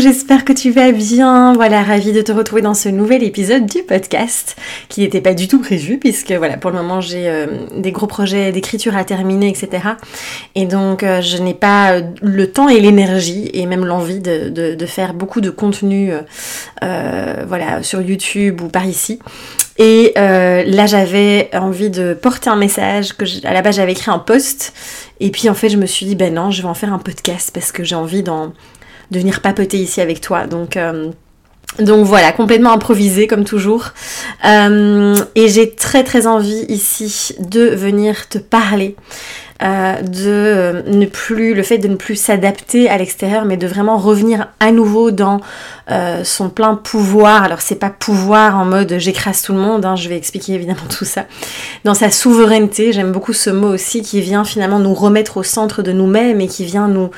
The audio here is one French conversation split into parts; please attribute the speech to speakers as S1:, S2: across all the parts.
S1: j'espère que tu vas bien. Voilà, ravie de te retrouver dans ce nouvel épisode du podcast qui n'était pas du tout prévu puisque voilà, pour le moment j'ai euh, des gros projets d'écriture à terminer, etc. Et donc euh, je n'ai pas euh, le temps et l'énergie et même l'envie de, faire beaucoup de contenu voilà, sur YouTube ou par ici. Et là j'avais envie de porter un message que à la base j'avais écrit un post et puis en fait je me suis dit ben non je vais en faire un podcast parce que j'ai envie d'en de venir papoter ici avec toi. Donc, euh, donc voilà, complètement improvisé comme toujours. Euh, et j'ai très très envie ici de venir te parler. Euh, de ne plus le fait de ne plus s'adapter à l'extérieur mais de vraiment revenir à nouveau dans son plein pouvoir alors c'est pas pouvoir en mode j'écrase tout le monde hein, je vais expliquer évidemment tout ça dans sa souveraineté j'aime beaucoup ce mot aussi qui vient finalement nous remettre au centre de nous-mêmes et qui vient nous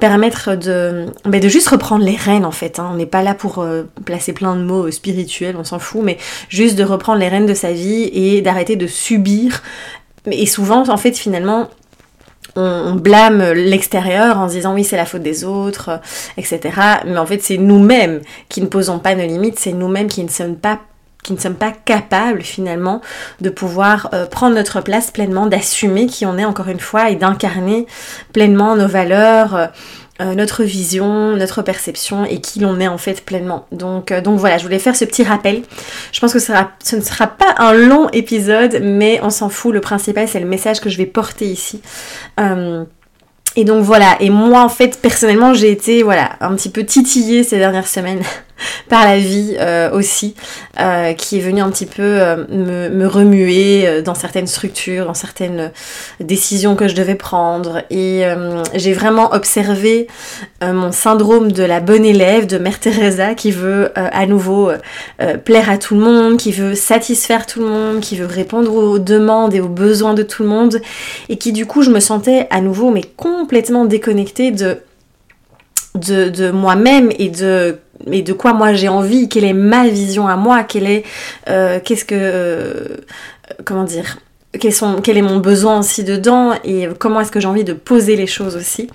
S1: permettre de, ben de juste reprendre les rênes en fait. Hein. On n'est pas là pour euh, placer plein de mots spirituels, on s'en fout, mais juste de reprendre les rênes de sa vie et d'arrêter de subir. Et souvent, en fait, finalement, on, blâme l'extérieur en se disant oui c'est la faute des autres, etc. Mais en fait c'est nous-mêmes qui ne posons pas nos limites, c'est nous-mêmes qui ne sommes pas qui ne sommes pas capables finalement de pouvoir euh, prendre notre place pleinement, d'assumer qui on est encore une fois et d'incarner pleinement nos valeurs, euh, euh, notre vision, notre perception et qui l'on est en fait pleinement. Donc, donc voilà, je voulais faire ce petit rappel. Je pense que ce, ne sera pas un long épisode, mais on s'en fout. Le principal, c'est le message que je vais porter ici. et donc voilà, et moi en fait personnellement j'ai été voilà un petit peu titillée ces dernières semaines par la vie euh, aussi, euh, qui est venu un petit peu euh, me, remuer dans certaines structures, dans certaines décisions que je devais prendre. Et j'ai vraiment observé mon syndrome de la bonne élève de Mère Teresa qui veut à nouveau plaire à tout le monde, qui veut satisfaire tout le monde, qui veut répondre aux demandes et aux besoins de tout le monde, et qui du coup je me sentais à nouveau mais complètement déconnectée de moi-même et de et de quoi moi j'ai envie, quelle est ma vision à moi, quelle est, euh, qu'est-ce que, euh, comment dire, quel est mon besoin aussi dedans? Et comment est-ce que j'ai envie de poser les choses aussi?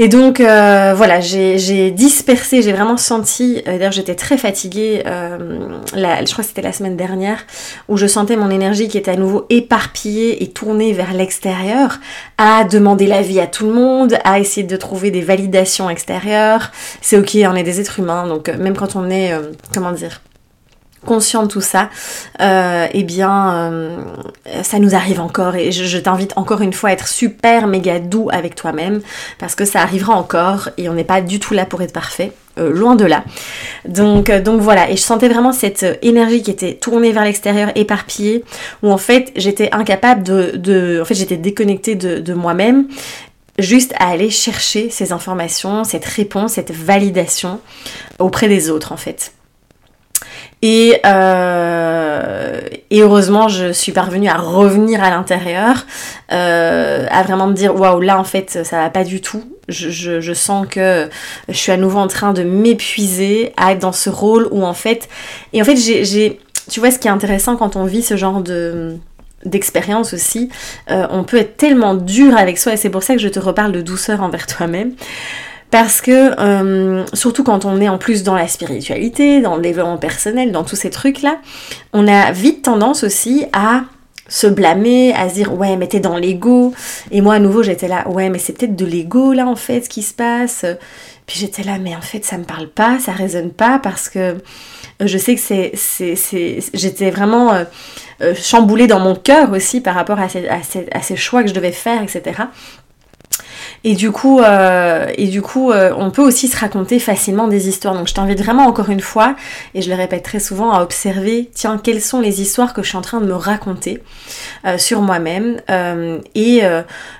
S1: Et donc euh, voilà, j'ai dispersé, j'ai vraiment senti, euh, d'ailleurs j'étais très fatiguée, euh, je crois que c'était la semaine dernière, où je sentais mon énergie qui était à nouveau éparpillée et tournée vers l'extérieur, à demander l'avis à tout le monde, à essayer de trouver des validations extérieures. C'est ok, on est des êtres humains, donc même quand on est, comment dire, conscient de tout ça, euh, eh bien, euh, ça nous arrive encore et je, t'invite encore une fois à être super méga doux avec toi-même parce que ça arrivera encore et on n'est pas du tout là pour être parfait. Euh, loin de là. Donc, donc voilà, et je sentais vraiment cette énergie qui était tournée vers l'extérieur, éparpillée, où en fait j'étais incapable de, En fait j'étais déconnectée de, de moi-même, juste à aller chercher ces informations, cette réponse, cette validation auprès des autres en fait. Et, euh, et, heureusement, je suis parvenue à revenir à l'intérieur, euh, à vraiment me dire waouh, là en fait, ça va pas du tout. Je, sens que je suis à nouveau en train de m'épuiser, à être dans ce rôle où en fait. Et en fait, j'ai. Tu vois, ce qui est intéressant quand on vit ce genre de d'expérience aussi, euh, on peut être tellement dur avec soi et c'est pour ça que je te reparle de douceur envers toi-même. Parce que, euh, surtout quand on est en plus dans la spiritualité, dans le développement personnel, dans tous ces trucs-là, on a vite tendance aussi à se blâmer, à se dire ouais mais t'es dans l'ego. Et moi à nouveau j'étais là, ouais mais c'est peut-être de l'ego là en fait ce qui se passe. Puis j'étais là, mais en fait ça me parle pas, ça résonne pas parce que je sais que c'est, j'étais vraiment euh, euh, chamboulée dans mon cœur aussi par rapport à ces choix que je devais faire, etc. Et du coup, euh, et du coup euh, on peut aussi se raconter facilement des histoires. Donc je t'invite vraiment encore une fois, et je le répète très souvent, à observer, tiens, quelles sont les histoires que je suis en train de me raconter euh, sur moi-même, et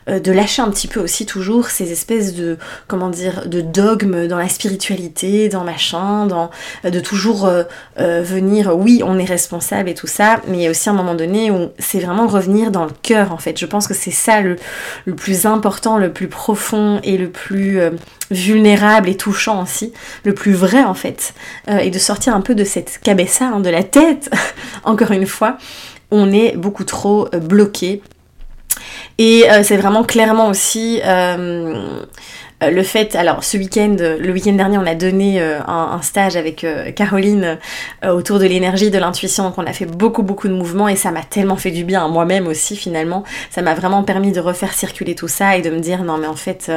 S1: de lâcher un petit peu aussi toujours ces espèces de, comment dire, de dogmes dans la spiritualité, dans machin, dans, de toujours venir, oui, on est responsable et tout ça, mais il y a aussi un moment donné où c'est vraiment revenir dans le cœur en fait. Je pense que c'est ça le, le plus important, le plus profond profond et le plus euh, vulnérable et touchant aussi, le plus vrai en fait, euh, et de sortir un peu de cette cabessa, hein, de la tête, encore une fois, on est beaucoup trop euh, bloqué. Et c'est vraiment clairement aussi euh, le fait, alors ce week-end, le week-end dernier, on a donné euh, un, stage avec euh, Caroline autour de l'énergie, de l'intuition, donc on a fait beaucoup beaucoup de mouvements et ça m'a tellement fait du bien, moi-même aussi finalement, ça m'a vraiment permis de refaire circuler tout ça et de me dire non mais en fait,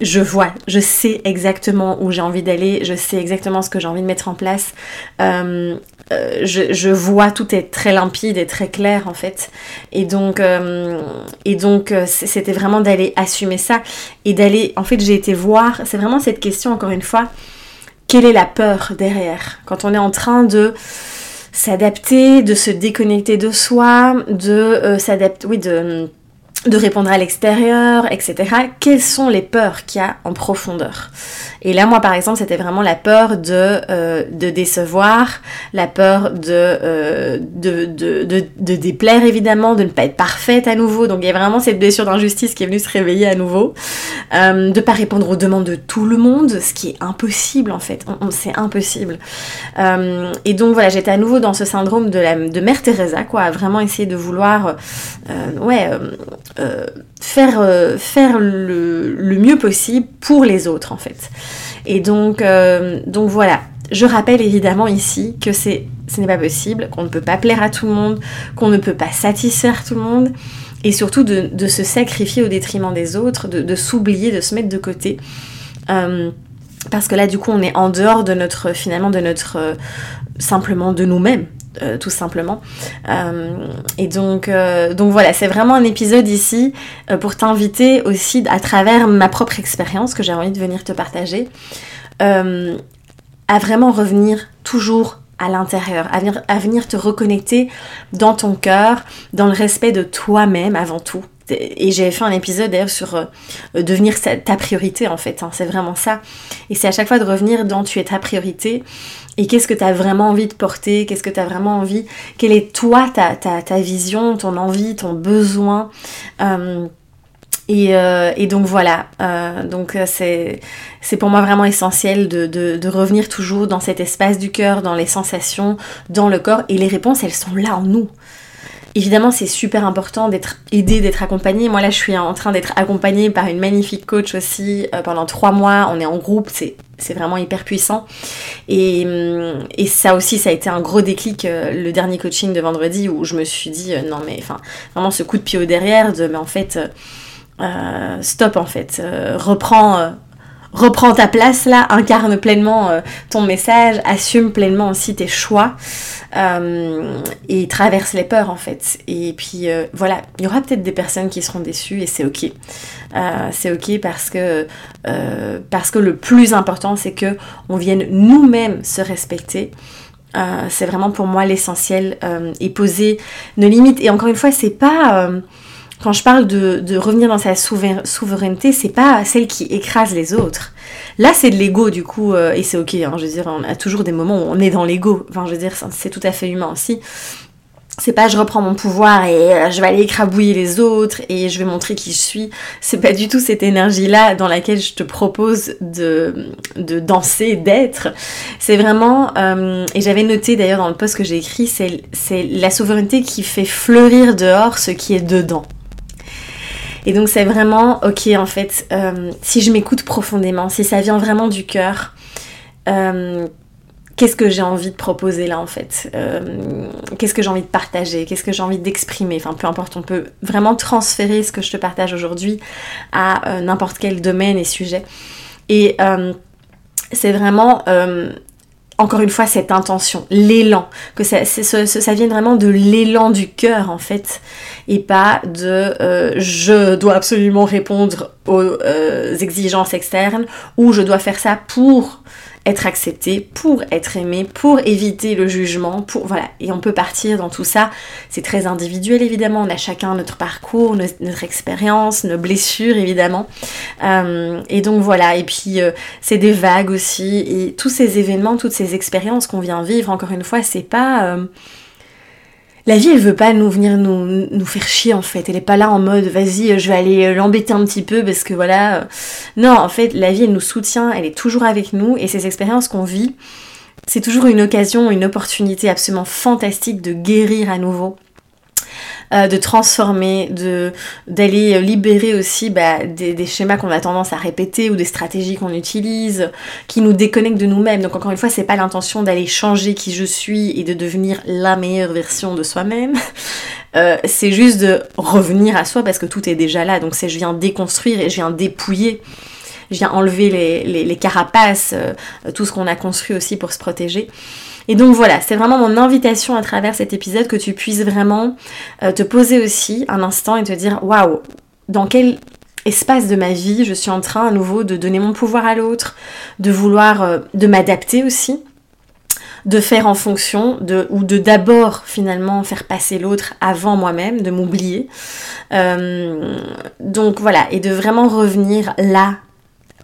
S1: je vois, je sais exactement où j'ai envie d'aller, je sais exactement ce que j'ai envie de mettre en place. je, vois tout est très limpide et très clair en fait. Et donc et donc c'était vraiment d'aller assumer ça et d'aller en fait été voir, c'est vraiment cette question encore une fois, quelle est la peur derrière? Quand on est en train de s'adapter, de se déconnecter de soi, de euh, s'adapter, oui, de de répondre à l'extérieur, etc. Quelles sont les peurs qu'il y a en profondeur? Et là, moi, par exemple, c'était vraiment la peur de, euh, de décevoir, la peur euh, de, de, de, de, déplaire, évidemment, de ne pas être parfaite à nouveau. Donc, il y a vraiment cette blessure d'injustice qui est venue se réveiller à nouveau. Euh, de pas répondre aux demandes de tout le monde, ce qui est impossible, en fait. C'est impossible. Et donc, voilà, j'étais à nouveau dans ce syndrome de, de Mère Teresa, quoi, à vraiment essayer de vouloir, ouais euh, faire, euh, le, mieux possible pour les autres en fait. Et donc, euh, voilà, je rappelle évidemment ici que ce n'est pas possible, qu'on ne peut pas plaire à tout le monde, qu'on ne peut pas satisfaire tout le monde, et surtout de, se sacrifier au détriment des autres, de, s'oublier, de se mettre de côté. parce que là, du coup, on est en dehors de notre, finalement, de notre, simplement de nous-mêmes. Euh, tout simplement. Euh, et donc, euh, donc voilà, c'est vraiment un épisode ici pour t'inviter aussi à travers ma propre expérience que j'ai envie de venir te partager, à vraiment revenir toujours à l'intérieur, à venir te reconnecter dans ton cœur, dans le respect de toi-même avant tout, et j'avais fait un épisode d'ailleurs sur devenir ta priorité en fait, hein, c'est vraiment ça. Et c'est à chaque fois de revenir dans tu es ta priorité et qu'est-ce que tu as vraiment envie de porter, qu'est-ce que tu as vraiment envie, quelle est toi ta, ta, vision, ton envie, ton besoin? Euh, euh, et, donc voilà, euh, donc c'est, c'est pour moi vraiment essentiel de, de, revenir toujours dans cet espace du cœur, dans les sensations, dans le corps, et les réponses, elles sont là en nous. Évidemment, c'est super important d'être aidé, d'être accompagné. Moi là, je suis en train d'être accompagnée par une magnifique coach aussi pendant trois mois. On est en groupe, c'est vraiment hyper puissant. Et, et, ça aussi, ça a été un gros déclic, euh, le dernier coaching de vendredi, où je me suis dit, euh, non mais, enfin, vraiment ce coup de pied au derrière, de, mais en fait, euh, stop en fait, reprends reprends ta place là, incarne pleinement euh, ton message, assume pleinement aussi tes choix euh, et traverse les peurs en fait. Et puis euh, voilà, il y aura peut-être des personnes qui seront déçues et c'est ok. c'est ok parce que, parce que le plus important c'est que on vienne nous-mêmes se respecter. c'est vraiment pour moi l'essentiel et poser nos limites. Et encore une fois, c'est pas quand je parle de, revenir dans sa souveraineté, c'est pas celle qui écrase les autres. Là, c'est de l'ego, du coup, euh, et c'est ok, hein, je veux dire, on a toujours des moments où on est dans l'ego. Enfin, je veux dire, c'est tout à fait humain aussi. C'est pas je reprends mon pouvoir et euh, je vais aller écrabouiller les autres et je vais montrer qui je suis. C'est pas du tout cette énergie-là dans laquelle je te propose de, de danser, d'être. C'est vraiment, euh, et j'avais noté d'ailleurs dans le post que j'ai écrit, c'est la souveraineté qui fait fleurir dehors ce qui est dedans. Et donc c'est vraiment, ok en fait, euh, si je m'écoute profondément, si ça vient vraiment du cœur, euh, qu'est-ce que j'ai envie de proposer là en fait? Euh, Qu'est-ce que j'ai envie de partager? Qu'est-ce que j'ai envie d'exprimer? Enfin peu importe, on peut vraiment transférer ce que je te partage aujourd'hui à n'importe quel domaine et sujet. Et c'est vraiment encore une fois cette intention, l'élan, que ça, ça vienne vraiment de l'élan du cœur en fait, et pas de euh, je dois absolument répondre aux euh, exigences externes ou je dois faire ça pour être accepté, pour être aimé, pour éviter le jugement, pour voilà. Et on peut partir dans tout ça. C'est très individuel évidemment. On a chacun notre parcours, notre expérience, nos blessures évidemment. Euh, et donc voilà. Et puis euh, c'est des vagues aussi. Et tous ces événements, toutes ces expériences qu'on vient vivre, encore une fois, c'est pas euh, la vie, elle veut pas nous venir nous, nous faire chier en fait. Elle est pas là en mode vas-y, je vais aller l'embêter un petit peu parce que voilà. Non, en fait, la vie, elle nous soutient, elle est toujours avec nous et ces expériences qu'on vit, c'est toujours une occasion, une opportunité absolument fantastique de guérir à nouveau euh, de transformer, de d'aller libérer aussi bah, des, schémas qu'on a tendance à répéter ou des stratégies qu'on utilise, qui nous déconnectent de nous-mêmes. Donc encore une fois, c'est pas l'intention d'aller changer qui je suis et de devenir la meilleure version de soi-même. Euh, c'est juste de revenir à soi parce que tout est déjà là. Donc c'est je viens déconstruire et je viens dépouiller je viens enlever les, les, carapaces, euh, tout ce qu'on a construit aussi pour se protéger. Et donc voilà, c'est vraiment mon invitation à travers cet épisode que tu puisses vraiment euh, te poser aussi un instant et te dire waouh, dans quel espace de ma vie je suis en train à nouveau de donner mon pouvoir à l'autre, de vouloir, euh, de m'adapter aussi de faire en fonction de ou de d'abord finalement faire passer l'autre avant moi-même, de m'oublier. Euh, donc voilà, et de vraiment revenir là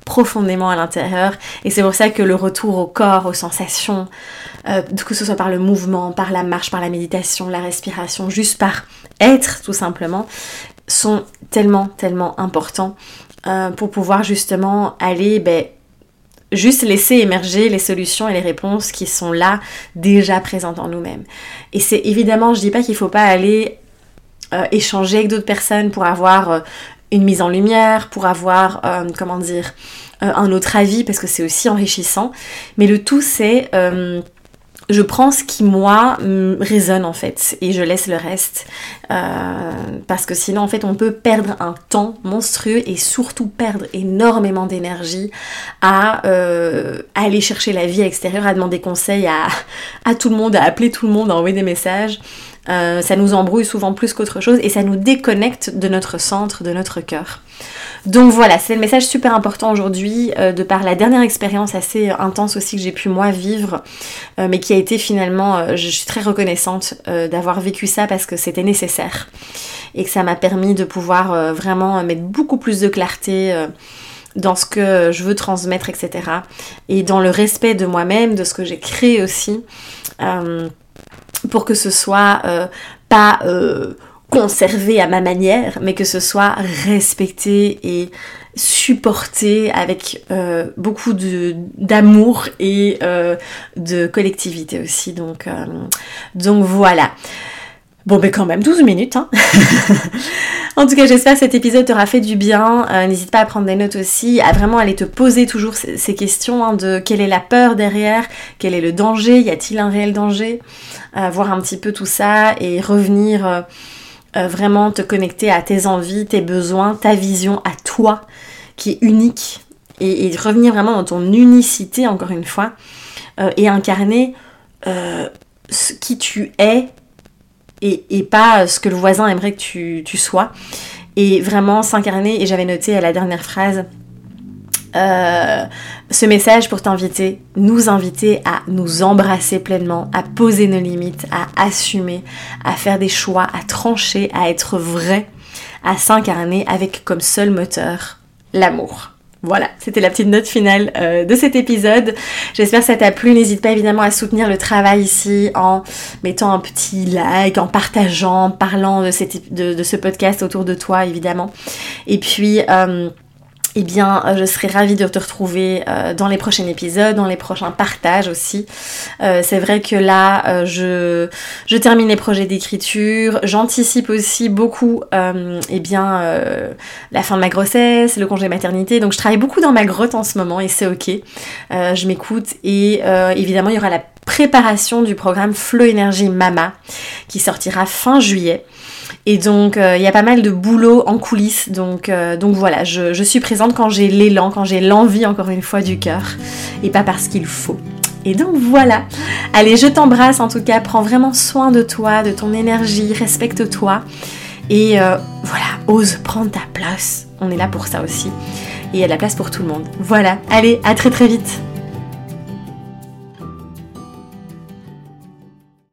S1: profondément à l'intérieur. Et c'est pour ça que le retour au corps, aux sensations, euh, que ce soit par le mouvement, par la marche, par la méditation, la respiration, juste par être tout simplement, sont tellement, tellement importants euh, pour pouvoir justement aller ben, juste laisser émerger les solutions et les réponses qui sont là, déjà présentes en nous-mêmes. Et c'est évidemment, je dis pas qu'il faut pas aller euh, échanger avec d'autres personnes pour avoir une mise en lumière, pour avoir, euh, comment dire, euh, un autre avis, parce que c'est aussi enrichissant. Mais le tout, c'est euh, je prends ce qui moi résonne en fait et je laisse le reste parce que sinon en fait on peut perdre un temps monstrueux et surtout perdre énormément d'énergie à, aller chercher la vie extérieure, à demander conseil à, à, tout le monde, à appeler tout le monde, à envoyer des messages. Euh, ça nous embrouille souvent plus qu'autre chose et ça nous déconnecte de notre centre, de notre cœur. Donc voilà, c'est le message super important aujourd'hui euh, de par la dernière expérience assez intense aussi que j'ai pu moi vivre, euh, mais qui a été finalement, je suis très reconnaissante d'avoir vécu ça parce que c'était nécessaire et que ça m'a permis de pouvoir vraiment mettre beaucoup plus de clarté dans ce que je veux transmettre, etc. Et dans le respect de moi-même, de ce que j'ai créé aussi pour que ce soit euh, pas euh, conservé à ma manière, mais que ce soit respecté et supporté avec euh, beaucoup d'amour et de collectivité aussi. Donc, donc voilà. Bon, mais quand même, 12 minutes. Hein en tout cas, j'espère que cet épisode t'aura fait du bien. Euh, n'hésite pas à prendre des notes aussi, à vraiment aller te poser toujours ces, questions hein, de quelle est la peur derrière, quel est le danger, y a-t-il un réel danger, euh, voir un petit peu tout ça et revenir euh, vraiment te connecter à tes envies, tes besoins, ta vision à toi qui est unique et, et revenir vraiment dans ton unicité encore une fois et incarner ce qui tu es et, pas ce que le voisin aimerait que tu, sois. Et vraiment s'incarner, et j'avais noté à la dernière phrase, euh, ce message pour t'inviter, nous inviter à nous embrasser pleinement, à poser nos limites, à assumer, à faire des choix, à trancher, à être vrai, à s'incarner avec comme seul moteur l'amour. Voilà, c'était la petite note finale euh, de cet épisode. J'espère que ça t'a plu. N'hésite pas évidemment à soutenir le travail ici en mettant un petit like, en partageant, en parlant de, ce podcast autour de toi évidemment. Et puis... Euh, eh bien, euh, je serai ravie de te retrouver euh, dans les prochains épisodes, dans les prochains partages aussi. Euh, c'est vrai que là, je, je termine les projets d'écriture. J'anticipe aussi beaucoup, eh bien, la fin de ma grossesse, le congé maternité. Donc, je travaille beaucoup dans ma grotte en ce moment et c'est ok. je m'écoute et évidemment, il y aura la préparation du programme Flow Énergie Mama qui sortira fin juillet. Et donc, euh, il y a pas mal de boulot en coulisses. Donc, euh, donc voilà, je, suis présente quand j'ai l'élan, quand j'ai l'envie, encore une fois, du cœur. Et pas parce qu'il faut. Et donc voilà. Allez, je t'embrasse en tout cas. Prends vraiment soin de toi, de ton énergie. Respecte-toi. Et euh, voilà, ose prendre ta place on est là pour ça aussi. Et il y a la place pour tout le monde. Voilà, allez, à très très vite